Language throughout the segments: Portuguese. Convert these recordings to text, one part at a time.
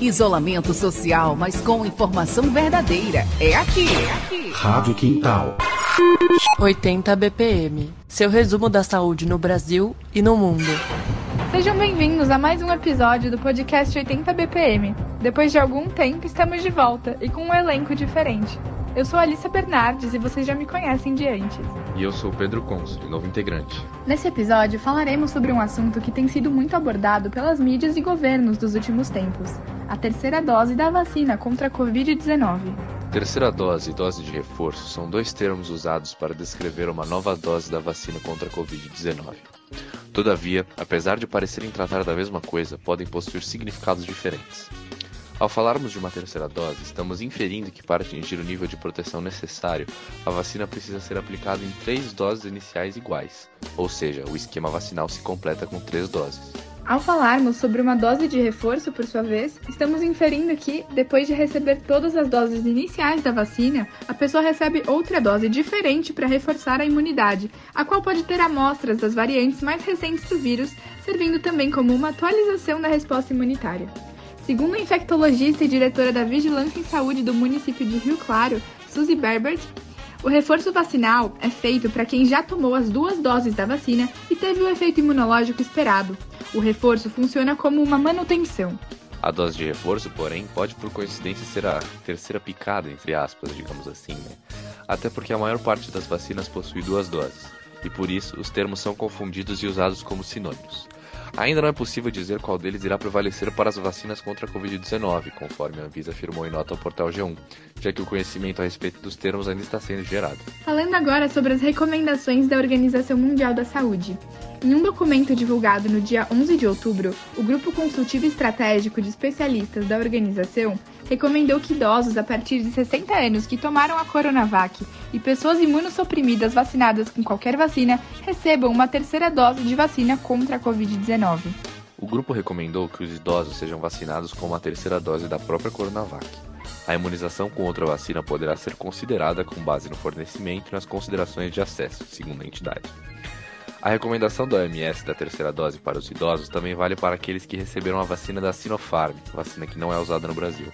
Isolamento social, mas com informação verdadeira. É aqui, é aqui. Rádio Quintal. 80 BPM. Seu resumo da saúde no Brasil e no mundo. Sejam bem-vindos a mais um episódio do podcast 80 BPM. Depois de algum tempo, estamos de volta e com um elenco diferente. Eu sou Alissa Bernardes e vocês já me conhecem de antes. E eu sou o Pedro Consul, novo integrante. Nesse episódio, falaremos sobre um assunto que tem sido muito abordado pelas mídias e governos dos últimos tempos: a terceira dose da vacina contra a Covid-19. Terceira dose e dose de reforço são dois termos usados para descrever uma nova dose da vacina contra a Covid-19. Todavia, apesar de parecerem tratar da mesma coisa, podem possuir significados diferentes. Ao falarmos de uma terceira dose, estamos inferindo que para atingir o nível de proteção necessário, a vacina precisa ser aplicada em três doses iniciais iguais, ou seja, o esquema vacinal se completa com três doses. Ao falarmos sobre uma dose de reforço, por sua vez, estamos inferindo que, depois de receber todas as doses iniciais da vacina, a pessoa recebe outra dose diferente para reforçar a imunidade, a qual pode ter amostras das variantes mais recentes do vírus, servindo também como uma atualização da resposta imunitária. Segundo a infectologista e diretora da Vigilância em Saúde do município de Rio Claro, Suzy Berbert, o reforço vacinal é feito para quem já tomou as duas doses da vacina e teve o efeito imunológico esperado. O reforço funciona como uma manutenção. A dose de reforço, porém, pode por coincidência ser a terceira picada, entre aspas, digamos assim, né? Até porque a maior parte das vacinas possui duas doses, e por isso os termos são confundidos e usados como sinônimos. Ainda não é possível dizer qual deles irá prevalecer para as vacinas contra a Covid-19, conforme a Anvisa afirmou em nota ao portal G1, já que o conhecimento a respeito dos termos ainda está sendo gerado. Falando agora sobre as recomendações da Organização Mundial da Saúde. Em um documento divulgado no dia 11 de outubro, o Grupo Consultivo Estratégico de Especialistas da organização recomendou que idosos a partir de 60 anos que tomaram a Coronavac e pessoas imunossuprimidas vacinadas com qualquer vacina recebam uma terceira dose de vacina contra a Covid-19. O grupo recomendou que os idosos sejam vacinados com uma terceira dose da própria Coronavac. A imunização com outra vacina poderá ser considerada com base no fornecimento e nas considerações de acesso, segundo a entidade. A recomendação da OMS da terceira dose para os idosos também vale para aqueles que receberam a vacina da Sinopharm, vacina que não é usada no Brasil.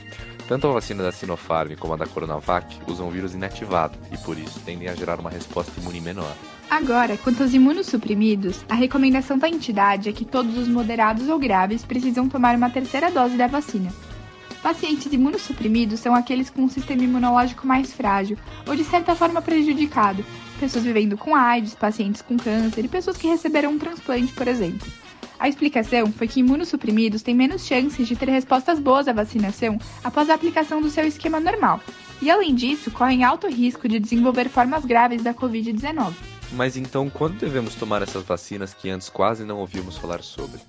Tanto a vacina da Sinopharm como a da Coronavac usam vírus inativado e por isso tendem a gerar uma resposta imune menor. Agora, quanto aos imunossuprimidos, a recomendação da entidade é que todos os moderados ou graves precisam tomar uma terceira dose da vacina. Pacientes imunossuprimidos são aqueles com um sistema imunológico mais frágil ou de certa forma prejudicado, pessoas vivendo com AIDS, pacientes com câncer e pessoas que receberam um transplante, por exemplo. A explicação foi que imunossuprimidos têm menos chances de ter respostas boas à vacinação após a aplicação do seu esquema normal, e além disso, correm alto risco de desenvolver formas graves da Covid-19. Mas então, quando devemos tomar essas vacinas que antes quase não ouvíamos falar sobre?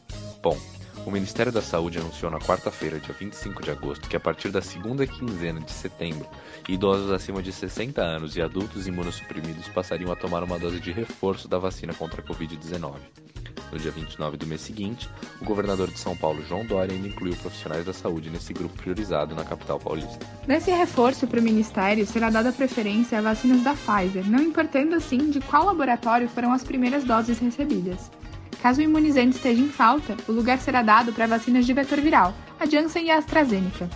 Bom, o Ministério da Saúde anunciou na quarta-feira, dia 25 de agosto, que a partir da segunda quinzena de setembro, idosos acima de 60 anos e adultos imunossuprimidos passariam a tomar uma dose de reforço da vacina contra a Covid-19. No dia 29 do mês seguinte, o governador de São Paulo, João Dória, ainda incluiu profissionais da saúde nesse grupo priorizado na capital paulista. Nesse reforço para o Ministério, será dada preferência a vacinas da Pfizer, não importando assim de qual laboratório foram as primeiras doses recebidas. Caso o imunizante esteja em falta, o lugar será dado para vacinas de vetor viral, a Janssen e a AstraZeneca.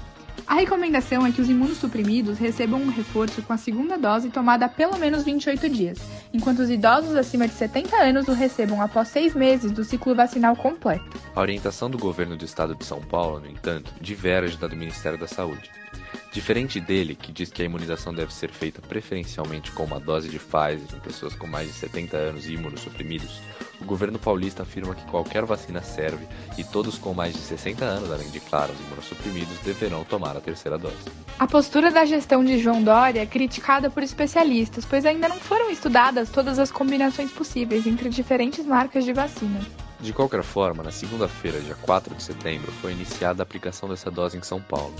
A recomendação é que os imunossuprimidos recebam um reforço com a segunda dose tomada há pelo menos 28 dias, enquanto os idosos acima de 70 anos o recebam após seis meses do ciclo vacinal completo. A orientação do governo do estado de São Paulo, no entanto, diverge da do Ministério da Saúde. Diferente dele, que diz que a imunização deve ser feita preferencialmente com uma dose de Pfizer em pessoas com mais de 70 anos e imunossuprimidos, o governo paulista afirma que qualquer vacina serve e todos com mais de 60 anos, além de, claro, os imunossuprimidos, deverão tomar a terceira dose. A postura da gestão de João Dória é criticada por especialistas, pois ainda não foram estudadas todas as combinações possíveis entre diferentes marcas de vacina. De qualquer forma, na segunda-feira, dia 4 de setembro, foi iniciada a aplicação dessa dose em São Paulo.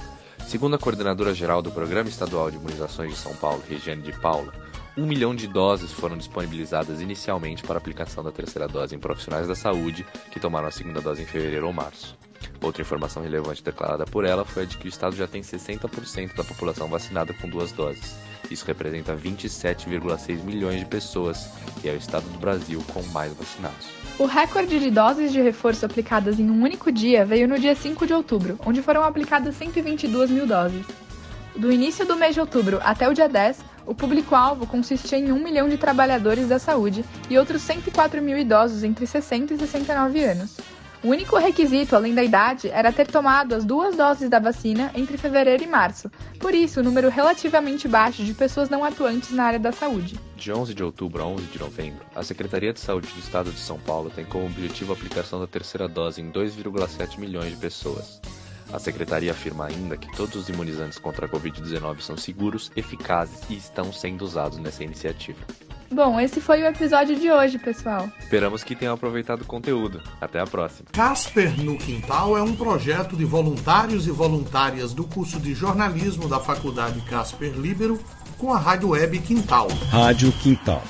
Segundo a coordenadora geral do Programa Estadual de Imunizações de São Paulo, Regiane de Paula, um milhão de doses foram disponibilizadas inicialmente para aplicação da terceira dose em profissionais da saúde que tomaram a segunda dose em fevereiro ou março. Outra informação relevante declarada por ela foi a de que o estado já tem 60% da população vacinada com duas doses. Isso representa 27,6 milhões de pessoas e é o estado do Brasil com mais vacinados. O recorde de doses de reforço aplicadas em um único dia veio no dia 5 de outubro, onde foram aplicadas 122 mil doses. Do início do mês de outubro até o dia 10, o público-alvo consistia em 1 milhão de trabalhadores da saúde e outros 104 mil idosos entre 60 e 69 anos. O único requisito, além da idade, era ter tomado as duas doses da vacina entre fevereiro e março. Por isso, o número relativamente baixo de pessoas não atuantes na área da saúde. De 11 de outubro a 11 de novembro, a Secretaria de Saúde do Estado de São Paulo tem como objetivo a aplicação da terceira dose em 2,7 milhões de pessoas. A secretaria afirma ainda que todos os imunizantes contra a Covid-19 são seguros, eficazes e estão sendo usados nessa iniciativa. Bom, esse foi o episódio de hoje, pessoal. Esperamos que tenham aproveitado o conteúdo. Até a próxima. Casper no Quintal é um projeto de voluntários e voluntárias do curso de jornalismo da Faculdade Casper Libero com a Rádio Web Quintal. Rádio Quintal.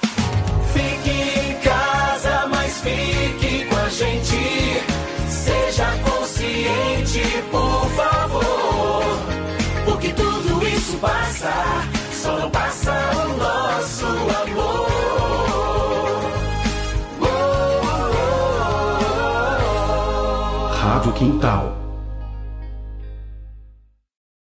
Rádio Quintal.